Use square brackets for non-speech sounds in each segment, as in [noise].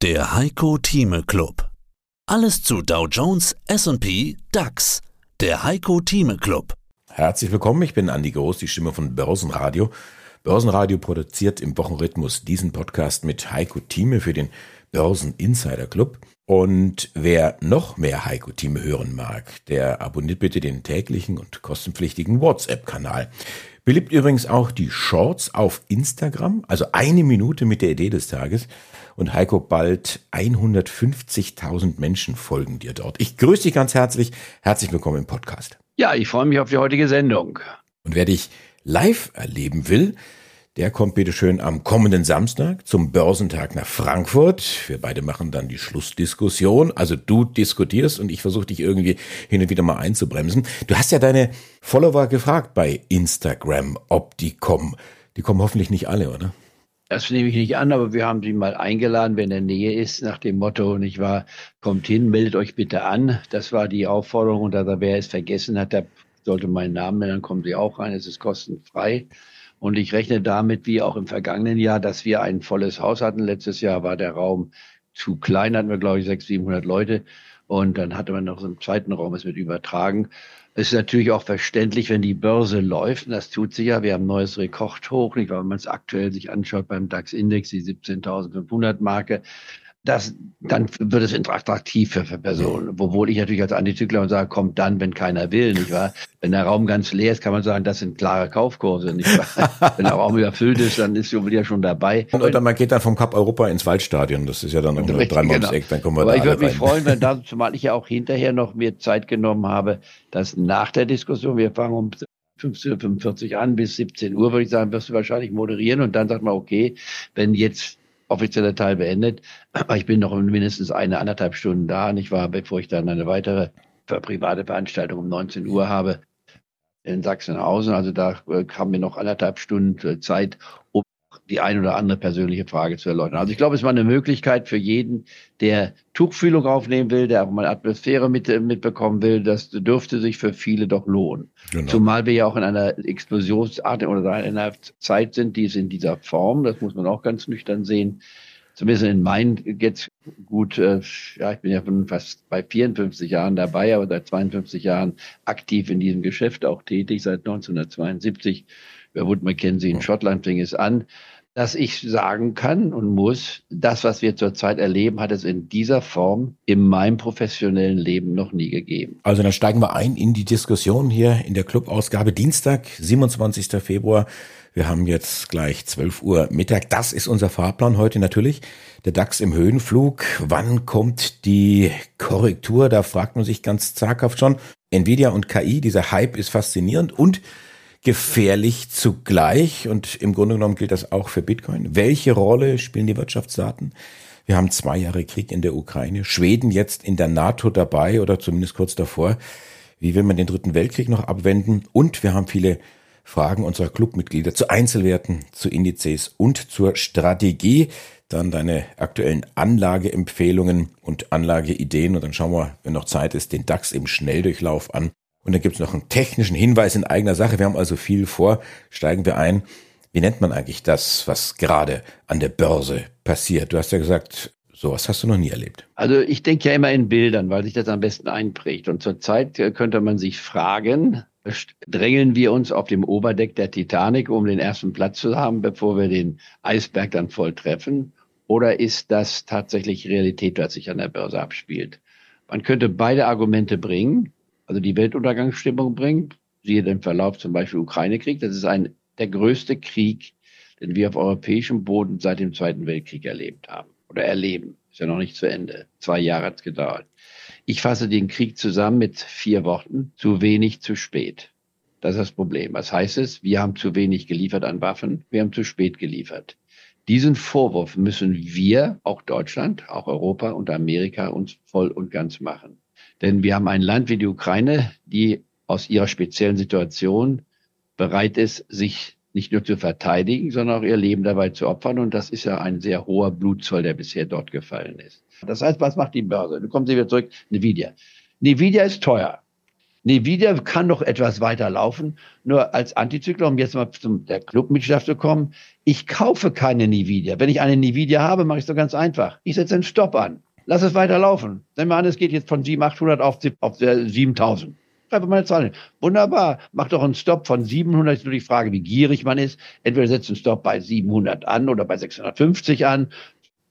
Der Heiko Thieme Club. Alles zu Dow Jones, S&P, DAX. Der Heiko Thieme Club. Herzlich willkommen, ich bin Andi Groß, die Stimme von Börsenradio. Börsenradio produziert im Wochenrhythmus diesen Podcast mit Heiko Thieme für den Börsen Insider Club. Und wer noch mehr Heiko Thieme hören mag, der abonniert bitte den täglichen und kostenpflichtigen WhatsApp-Kanal. Beliebt übrigens auch die Shorts auf Instagram, also eine Minute mit der Idee des Tages. Und Heiko, bald 150.000 Menschen folgen dir dort. Ich grüße dich ganz herzlich. Herzlich willkommen im Podcast. Ja, ich freue mich auf die heutige Sendung. Und wer dich live erleben will, der kommt bitte schön am kommenden Samstag zum Börsentag nach Frankfurt. Wir beide machen dann die Schlussdiskussion. Also du diskutierst und ich versuche dich irgendwie hin und wieder mal einzubremsen. Du hast ja deine Follower gefragt bei Instagram, ob die kommen. Die kommen hoffentlich nicht alle, oder? Das nehme ich nicht an, aber wir haben sie mal eingeladen, wer in der Nähe ist, nach dem Motto, nicht wahr, kommt hin, meldet euch bitte an. Das war die Aufforderung und da wer es vergessen hat, der sollte meinen Namen nennen, dann kommen sie auch rein, es ist kostenfrei. Und ich rechne damit, wie auch im vergangenen Jahr, dass wir ein volles Haus hatten. Letztes Jahr war der Raum zu klein, hatten wir, glaube ich, 600, 700 Leute. Und dann hatte man noch so einen zweiten Raum, es wird übertragen. Es ist natürlich auch verständlich, wenn die Börse läuft, und das tut sie ja. Wir haben ein neues Rekordhoch, nicht wahr? Wenn man es aktuell sich anschaut beim DAX-Index, die 17.500 Marke, das, dann wird es attraktiv für, für Personen. Obwohl ich natürlich als Antizykler sage, kommt dann, wenn keiner will, nicht wahr? [laughs] Wenn der Raum ganz leer ist, kann man sagen, das sind klare Kaufkurse, nicht wahr? [laughs] wenn der Raum überfüllt ist, dann ist ja schon dabei. Und, und dann, man geht dann vom Cup Europa ins Waldstadion, das ist ja dann noch dreimal genau. ums Eck, dann kommen wir Aber da ich würde mich freuen, wenn da, [laughs] zumal ich ja auch hinterher noch mir Zeit genommen habe, dass nach der Diskussion, wir fangen um 15.45 Uhr an bis 17 Uhr, würde ich sagen, wirst du wahrscheinlich moderieren und dann sagt man, okay, wenn jetzt offizielle Teil beendet. Aber ich bin noch mindestens eine, anderthalb Stunden da, nicht wahr, bevor ich dann eine weitere private Veranstaltung um 19 Uhr habe in Sachsenhausen. Also da äh, haben wir noch anderthalb Stunden äh, Zeit, um die ein oder andere persönliche Frage zu erläutern. Also ich glaube, es war eine Möglichkeit für jeden, der Tuchfühlung aufnehmen will, der auch mal Atmosphäre mit, mitbekommen will. Das dürfte sich für viele doch lohnen. Genau. Zumal wir ja auch in einer Explosionsart oder in einer Zeit sind, die ist in dieser Form, das muss man auch ganz nüchtern sehen. Zumindest in meinen jetzt gut, äh, ja, ich bin ja schon fast bei 54 Jahren dabei, aber seit 52 Jahren aktiv in diesem Geschäft auch tätig, seit 1972. Über Wood Mackenzie in Schottland fing es an dass ich sagen kann und muss, das, was wir zurzeit erleben, hat es in dieser Form in meinem professionellen Leben noch nie gegeben. Also dann steigen wir ein in die Diskussion hier in der Clubausgabe Dienstag, 27. Februar. Wir haben jetzt gleich 12 Uhr Mittag. Das ist unser Fahrplan heute natürlich. Der DAX im Höhenflug. Wann kommt die Korrektur? Da fragt man sich ganz zaghaft schon. Nvidia und KI, dieser Hype ist faszinierend und gefährlich zugleich und im Grunde genommen gilt das auch für Bitcoin. Welche Rolle spielen die Wirtschaftsdaten? Wir haben zwei Jahre Krieg in der Ukraine, Schweden jetzt in der NATO dabei oder zumindest kurz davor. Wie will man den dritten Weltkrieg noch abwenden? Und wir haben viele Fragen unserer Clubmitglieder zu Einzelwerten, zu Indizes und zur Strategie. Dann deine aktuellen Anlageempfehlungen und Anlageideen. Und dann schauen wir, wenn noch Zeit ist, den DAX im Schnelldurchlauf an. Und dann gibt es noch einen technischen Hinweis in eigener Sache. Wir haben also viel vor. Steigen wir ein. Wie nennt man eigentlich das, was gerade an der Börse passiert? Du hast ja gesagt, sowas hast du noch nie erlebt. Also ich denke ja immer in Bildern, weil sich das am besten einprägt. Und zurzeit äh, könnte man sich fragen, drängeln wir uns auf dem Oberdeck der Titanic, um den ersten Platz zu haben, bevor wir den Eisberg dann voll treffen? Oder ist das tatsächlich Realität, was sich an der Börse abspielt? Man könnte beide Argumente bringen also die Weltuntergangsstimmung bringt. Siehe den Verlauf zum Beispiel Ukraine-Krieg. Das ist ein, der größte Krieg, den wir auf europäischem Boden seit dem Zweiten Weltkrieg erlebt haben oder erleben. Ist ja noch nicht zu Ende. Zwei Jahre hat es gedauert. Ich fasse den Krieg zusammen mit vier Worten. Zu wenig, zu spät. Das ist das Problem. Was heißt es? Wir haben zu wenig geliefert an Waffen. Wir haben zu spät geliefert. Diesen Vorwurf müssen wir, auch Deutschland, auch Europa und Amerika, uns voll und ganz machen. Denn wir haben ein Land wie die Ukraine, die aus ihrer speziellen Situation bereit ist, sich nicht nur zu verteidigen, sondern auch ihr Leben dabei zu opfern. Und das ist ja ein sehr hoher Blutzoll, der bisher dort gefallen ist. Das heißt, was macht die Börse? Du kommst wieder zurück, Nvidia. Nvidia ist teuer. Nvidia kann doch etwas weiter laufen. Nur als Antizyklon, um jetzt mal zum der Clubmitgliedschaft zu kommen, ich kaufe keine Nvidia. Wenn ich eine Nvidia habe, mache ich es doch ganz einfach. Ich setze einen Stopp an. Lass es weiter laufen. Nehmen wir an, es geht jetzt von 7800 auf, auf 7000. Schreibe meine Zahlen. Wunderbar. Mach doch einen Stopp von 700. Ist nur die Frage, wie gierig man ist. Entweder setzt einen Stopp bei 700 an oder bei 650 an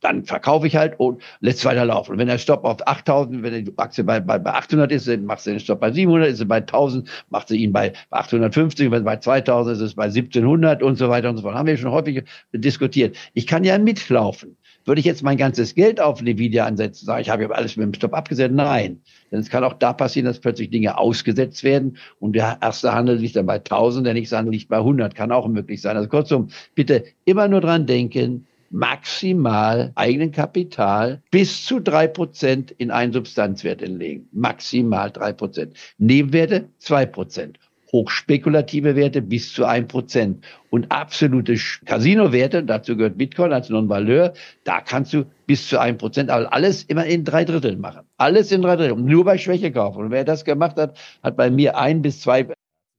dann verkaufe ich halt und lässt weiterlaufen. Und wenn der Stopp auf 8000, wenn die Aktie bei, bei, bei 800 ist, dann machst du den Stopp bei 700, ist sie bei 1000, macht sie ihn bei, bei 850, wenn bei 2000 ist es bei 1700 und so weiter und so fort. Haben wir schon häufig diskutiert. Ich kann ja mitlaufen. Würde ich jetzt mein ganzes Geld auf Nvidia ansetzen, sage ich, habe ja alles mit dem Stopp abgesetzt? Nein. Denn es kann auch da passieren, dass plötzlich Dinge ausgesetzt werden und der erste Handel liegt dann bei 1000, der nächste Handel liegt bei 100. Kann auch möglich sein. Also kurzum, bitte immer nur dran denken, maximal eigenen Kapital bis zu drei Prozent in einen Substanzwert entlegen. Maximal drei Prozent. Nebenwerte zwei Prozent. Hochspekulative Werte bis zu ein Prozent. Und absolute Casino-Werte, dazu gehört Bitcoin als Non-Valeur, da kannst du bis zu ein Prozent, aber alles immer in drei Dritteln machen. Alles in drei Dritteln. Nur bei Schwäche kaufen. Und wer das gemacht hat, hat bei mir ein bis zwei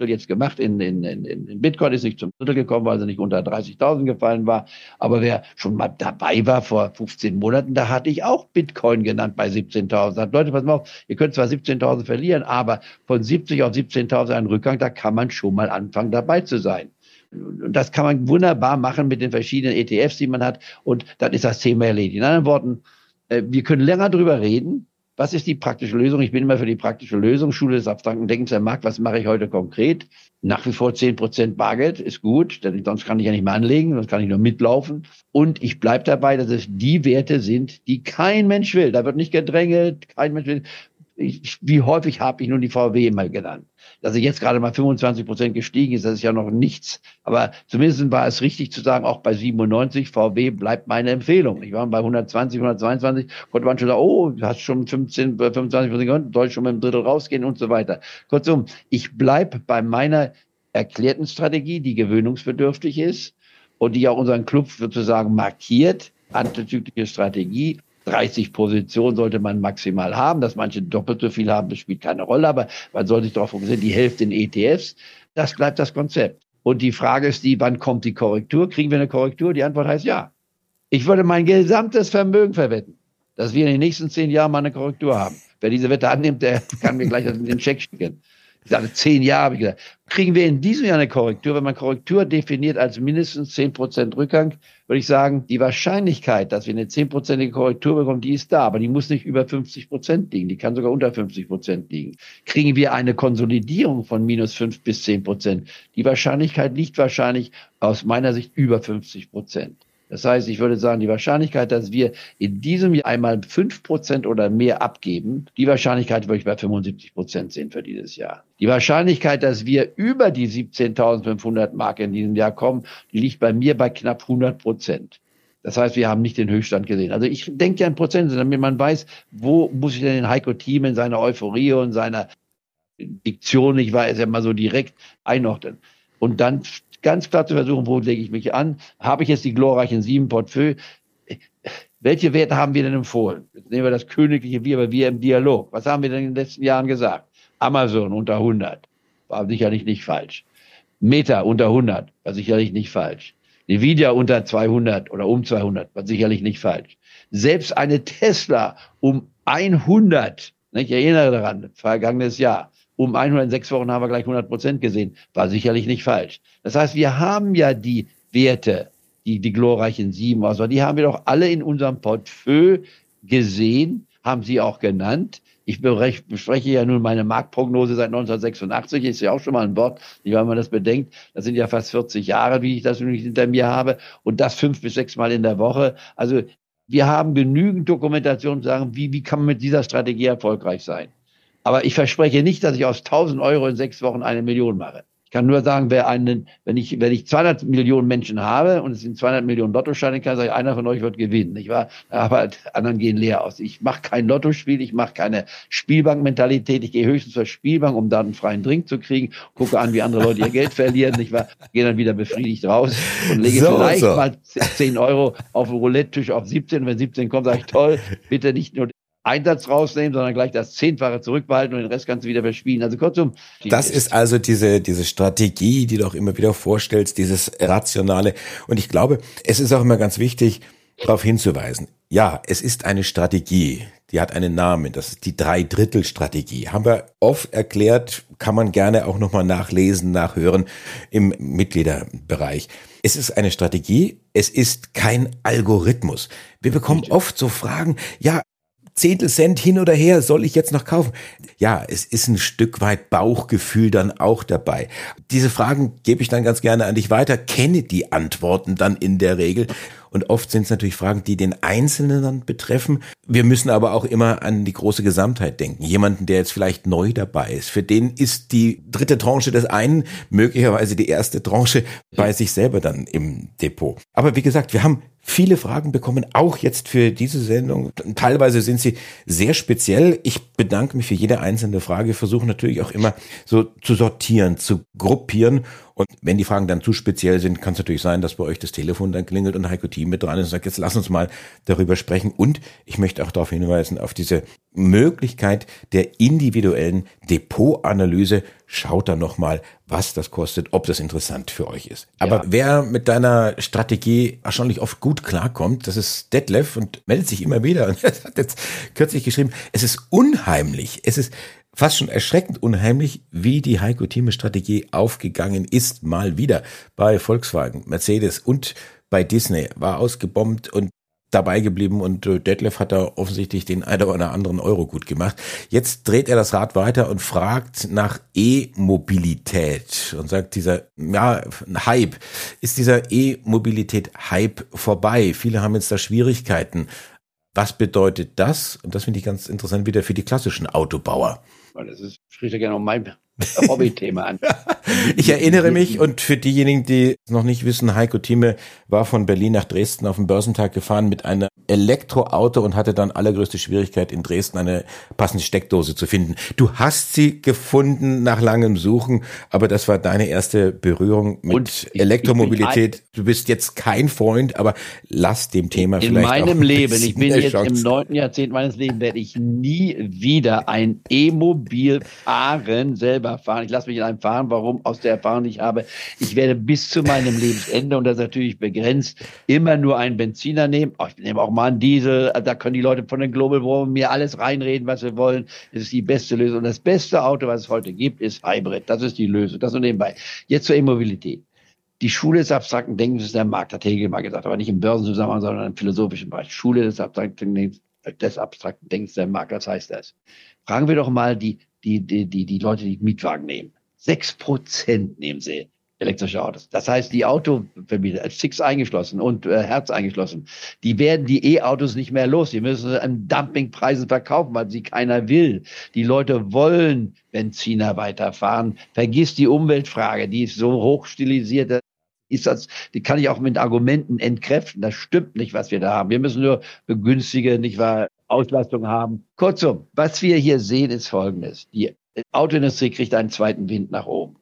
jetzt gemacht in, in, in, in Bitcoin, ist nicht zum Drittel gekommen, weil sie nicht unter 30.000 gefallen war. Aber wer schon mal dabei war vor 15 Monaten, da hatte ich auch Bitcoin genannt bei 17.000. Sagt, Leute, pass mal auf, ihr könnt zwar 17.000 verlieren, aber von 70 auf 17.000 einen Rückgang, da kann man schon mal anfangen dabei zu sein. Und das kann man wunderbar machen mit den verschiedenen ETFs, die man hat. Und dann ist das Thema erledigt. In anderen Worten, äh, wir können länger drüber reden, was ist die praktische Lösung? Ich bin immer für die praktische Lösung. Schule des abstrakten Denkens der Markt. Was mache ich heute konkret? Nach wie vor zehn Prozent Bargeld ist gut, denn sonst kann ich ja nicht mehr anlegen, sonst kann ich nur mitlaufen. Und ich bleibe dabei, dass es die Werte sind, die kein Mensch will. Da wird nicht gedrängelt, kein Mensch will ich, wie häufig habe ich nun die VW immer genannt? Dass sie jetzt gerade mal 25 Prozent gestiegen ist, das ist ja noch nichts. Aber zumindest war es richtig zu sagen, auch bei 97, VW bleibt meine Empfehlung. Ich war bei 120, 122, konnte man schon sagen, oh, du hast schon 15, 25 Prozent, soll schon mit dem Drittel rausgehen und so weiter. Kurzum, ich bleib bei meiner erklärten Strategie, die gewöhnungsbedürftig ist und die auch unseren Club sozusagen markiert, antizyklische Strategie 30 Positionen sollte man maximal haben. Dass manche doppelt so viel haben, das spielt keine Rolle, aber man soll sich darauf fokussieren, die Hälfte in ETFs. Das bleibt das Konzept. Und die Frage ist die, wann kommt die Korrektur? Kriegen wir eine Korrektur? Die Antwort heißt ja. Ich würde mein gesamtes Vermögen verwetten, dass wir in den nächsten zehn Jahren mal eine Korrektur haben. Wer diese Wette annimmt, der kann mir gleich den Scheck schicken. Sage, zehn Jahre, habe ich gesagt. Kriegen wir in diesem Jahr eine Korrektur? Wenn man Korrektur definiert als mindestens zehn Prozent Rückgang, würde ich sagen, die Wahrscheinlichkeit, dass wir eine zehnprozentige Korrektur bekommen, die ist da, aber die muss nicht über 50 Prozent liegen. Die kann sogar unter 50 Prozent liegen. Kriegen wir eine Konsolidierung von minus fünf bis zehn Prozent? Die Wahrscheinlichkeit liegt wahrscheinlich aus meiner Sicht über 50 Prozent. Das heißt, ich würde sagen, die Wahrscheinlichkeit, dass wir in diesem Jahr einmal fünf Prozent oder mehr abgeben, die Wahrscheinlichkeit würde ich bei 75 Prozent sehen für dieses Jahr. Die Wahrscheinlichkeit, dass wir über die 17.500 Mark in diesem Jahr kommen, die liegt bei mir bei knapp 100 Prozent. Das heißt, wir haben nicht den Höchststand gesehen. Also ich denke ja in Prozent, damit man weiß, wo muss ich denn den Heiko Team in seiner Euphorie und seiner Diktion, ich weiß ja mal so direkt einordnen. Und dann ganz klar zu versuchen, wo lege ich mich an? Habe ich jetzt die glorreichen sieben Portfolio? Welche Werte haben wir denn empfohlen? Jetzt nehmen wir das königliche Wir, aber wir im Dialog. Was haben wir denn in den letzten Jahren gesagt? Amazon unter 100. War sicherlich nicht falsch. Meta unter 100. War sicherlich nicht falsch. Nvidia unter 200 oder um 200. War sicherlich nicht falsch. Selbst eine Tesla um 100. Ich erinnere daran, vergangenes Jahr um 106 Wochen haben wir gleich 100 Prozent gesehen. War sicherlich nicht falsch. Das heißt, wir haben ja die Werte, die, die glorreichen sieben, also die haben wir doch alle in unserem Portfolio gesehen, haben sie auch genannt. Ich bespreche ja nun meine Marktprognose seit 1986, ist ja auch schon mal ein Wort, wenn man das bedenkt. Das sind ja fast 40 Jahre, wie ich das nun hinter mir habe. Und das fünf bis sechs Mal in der Woche. Also wir haben genügend Dokumentation zu sagen, wie, wie kann man mit dieser Strategie erfolgreich sein. Aber ich verspreche nicht, dass ich aus 1000 Euro in sechs Wochen eine Million mache. Ich kann nur sagen, wer einen, wenn ich, wenn ich 200 Millionen Menschen habe und es sind 200 Millionen Lottoscheine, kann ich einer von euch wird gewinnen, nicht wahr? Aber anderen gehen leer aus. Ich mache kein Lottospiel, ich mache keine Spielbankmentalität. Ich gehe höchstens zur Spielbank, um da einen freien Drink zu kriegen, gucke an, wie andere Leute ihr Geld verlieren, nicht wahr? Gehe dann wieder befriedigt raus und lege so, vielleicht so. mal 10 Euro auf den Roulette-Tisch auf 17. Wenn 17 kommt, sage ich toll, bitte nicht nur Einsatz rausnehmen, sondern gleich das Zehnfache zurückbehalten und den Rest kannst du wieder verspielen. Also kurzum. Das ist also diese, diese Strategie, die du auch immer wieder vorstellst, dieses Rationale. Und ich glaube, es ist auch immer ganz wichtig, darauf hinzuweisen. Ja, es ist eine Strategie. Die hat einen Namen. Das ist die Drei-Drittel-Strategie. Haben wir oft erklärt, kann man gerne auch nochmal nachlesen, nachhören im Mitgliederbereich. Es ist eine Strategie. Es ist kein Algorithmus. Wir bekommen oft so Fragen, ja, Zehntel Cent hin oder her, soll ich jetzt noch kaufen? Ja, es ist ein Stück weit Bauchgefühl dann auch dabei. Diese Fragen gebe ich dann ganz gerne an dich weiter, kenne die Antworten dann in der Regel. Und oft sind es natürlich Fragen, die den Einzelnen dann betreffen. Wir müssen aber auch immer an die große Gesamtheit denken. Jemanden, der jetzt vielleicht neu dabei ist, für den ist die dritte Tranche des einen möglicherweise die erste Tranche bei sich selber dann im Depot. Aber wie gesagt, wir haben viele Fragen bekommen, auch jetzt für diese Sendung. Teilweise sind sie sehr speziell. Ich bedanke mich für jede einzelne Frage. Wir versuchen natürlich auch immer so zu sortieren, zu gruppieren und wenn die Fragen dann zu speziell sind, kann es natürlich sein, dass bei euch das Telefon dann klingelt und Heiko Team mit dran ist und sagt, jetzt lass uns mal darüber sprechen. Und ich möchte auch darauf hinweisen, auf diese Möglichkeit der individuellen Depotanalyse. Schaut da nochmal, was das kostet, ob das interessant für euch ist. Aber ja. wer mit deiner Strategie erstaunlich oft gut klarkommt, das ist Detlef und meldet sich immer wieder [laughs] und hat jetzt kürzlich geschrieben, es ist unheimlich. Es ist fast schon erschreckend unheimlich, wie die Heiko Thieme Strategie aufgegangen ist, mal wieder bei Volkswagen, Mercedes und bei Disney, war ausgebombt und dabei geblieben und äh, Detlef hat da offensichtlich den einen oder anderen Euro gut gemacht. Jetzt dreht er das Rad weiter und fragt nach E-Mobilität und sagt dieser, ja, Hype. Ist dieser E-Mobilität-Hype vorbei? Viele haben jetzt da Schwierigkeiten. Was bedeutet das? Und das finde ich ganz interessant wieder für die klassischen Autobauer weil das ist, ja gerne um mein [laughs] Hobbythema an. ich erinnere mich und für diejenigen, die noch nicht wissen, Heiko Thieme war von Berlin nach Dresden auf den Börsentag gefahren mit einem Elektroauto und hatte dann allergrößte Schwierigkeit in Dresden eine passende Steckdose zu finden. Du hast sie gefunden nach langem Suchen, aber das war deine erste Berührung mit ich, Elektromobilität. Ich du bist jetzt kein Freund, aber lass dem Thema in vielleicht meinem Leben, ich bin jetzt Chance. im neunten Jahrzehnt meines Lebens, werde ich nie wieder ein E-Mobil fahren selber selber fahren. Ich lasse mich in einem fahren. Warum? Aus der Erfahrung, die ich habe. Ich werde bis zu meinem Lebensende, und das ist natürlich begrenzt, immer nur einen Benziner nehmen. Oh, ich nehme auch mal einen Diesel. Da können die Leute von den Global Warming mir alles reinreden, was sie wollen. Das ist die beste Lösung. Und das beste Auto, was es heute gibt, ist Hybrid. Das ist die Lösung. Das nur nebenbei. Jetzt zur E-Mobilität. Die Schule des abstrakten Denkens ist der Markt, hat Hegel mal gesagt, aber nicht im Börsenzusammenhang, sondern im philosophischen Bereich. Schule des abstrakten Denkens, des abstrakten Denkens der Markt, was heißt das? Fragen wir doch mal die die, die, die, die Leute, die Mietwagen nehmen. Sechs Prozent nehmen sie elektrische Autos. Das heißt, die Autovermieter, Six eingeschlossen und äh, Herz eingeschlossen, die werden die E-Autos nicht mehr los. Die müssen sie an Dumpingpreisen verkaufen, weil sie keiner will. Die Leute wollen Benziner weiterfahren. Vergiss die Umweltfrage, die ist so hoch stilisiert. Ist das, die kann ich auch mit Argumenten entkräften. Das stimmt nicht, was wir da haben. Wir müssen nur begünstige, nicht wahr, Auslastung haben. Kurzum, was wir hier sehen, ist Folgendes. Die Autoindustrie kriegt einen zweiten Wind nach oben.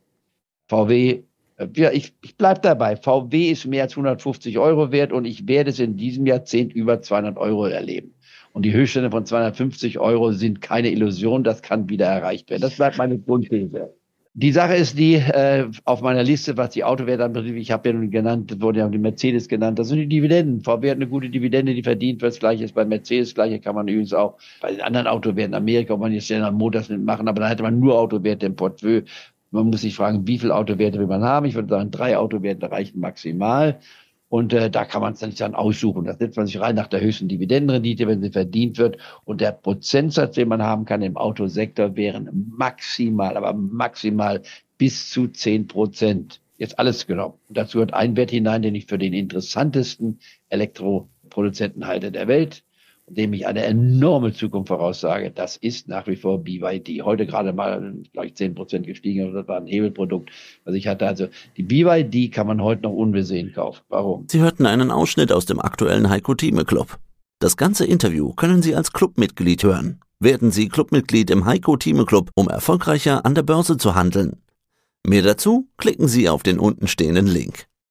VW, äh, ja, ich, ich bleibe dabei. VW ist mehr als 150 Euro wert und ich werde es in diesem Jahrzehnt über 200 Euro erleben. Und die Höchststände von 250 Euro sind keine Illusion, das kann wieder erreicht werden. Das bleibt meine Grundthese. Die Sache ist die, äh, auf meiner Liste, was die Autowerte anbetrifft, ich habe ja nun genannt, wurde ja die Mercedes genannt, das sind die Dividenden. VW hat eine gute Dividende, die verdient wird. Das gleiche ist bei Mercedes, gleiche kann man übrigens auch bei den anderen Autowerten in Amerika, ob man jetzt einen Motors machen, aber dann hätte man nur Autowerte im Portfolio. Man muss sich fragen, wie viele Autowerte will man haben? Ich würde sagen, drei Autowerte reichen maximal. Und äh, da kann man es dann nicht dann aussuchen. Da setzt man sich rein nach der höchsten Dividendenrendite, wenn sie verdient wird. Und der Prozentsatz, den man haben kann im Autosektor, wären maximal, aber maximal bis zu zehn Prozent. Jetzt alles genommen. Und dazu wird ein Wert hinein, den ich für den interessantesten Elektroproduzenten halte der Welt dem ich eine enorme Zukunft voraussage, das ist nach wie vor BYD. Heute gerade mal gleich zehn Prozent gestiegen, aber das war ein Hebelprodukt, was ich hatte. Also die BYD kann man heute noch unbesehen kaufen. Warum? Sie hörten einen Ausschnitt aus dem aktuellen Heiko Thieme Club. Das ganze Interview können Sie als Clubmitglied hören. Werden Sie Clubmitglied im Heiko Thieme Club, um erfolgreicher an der Börse zu handeln. Mehr dazu klicken Sie auf den untenstehenden Link.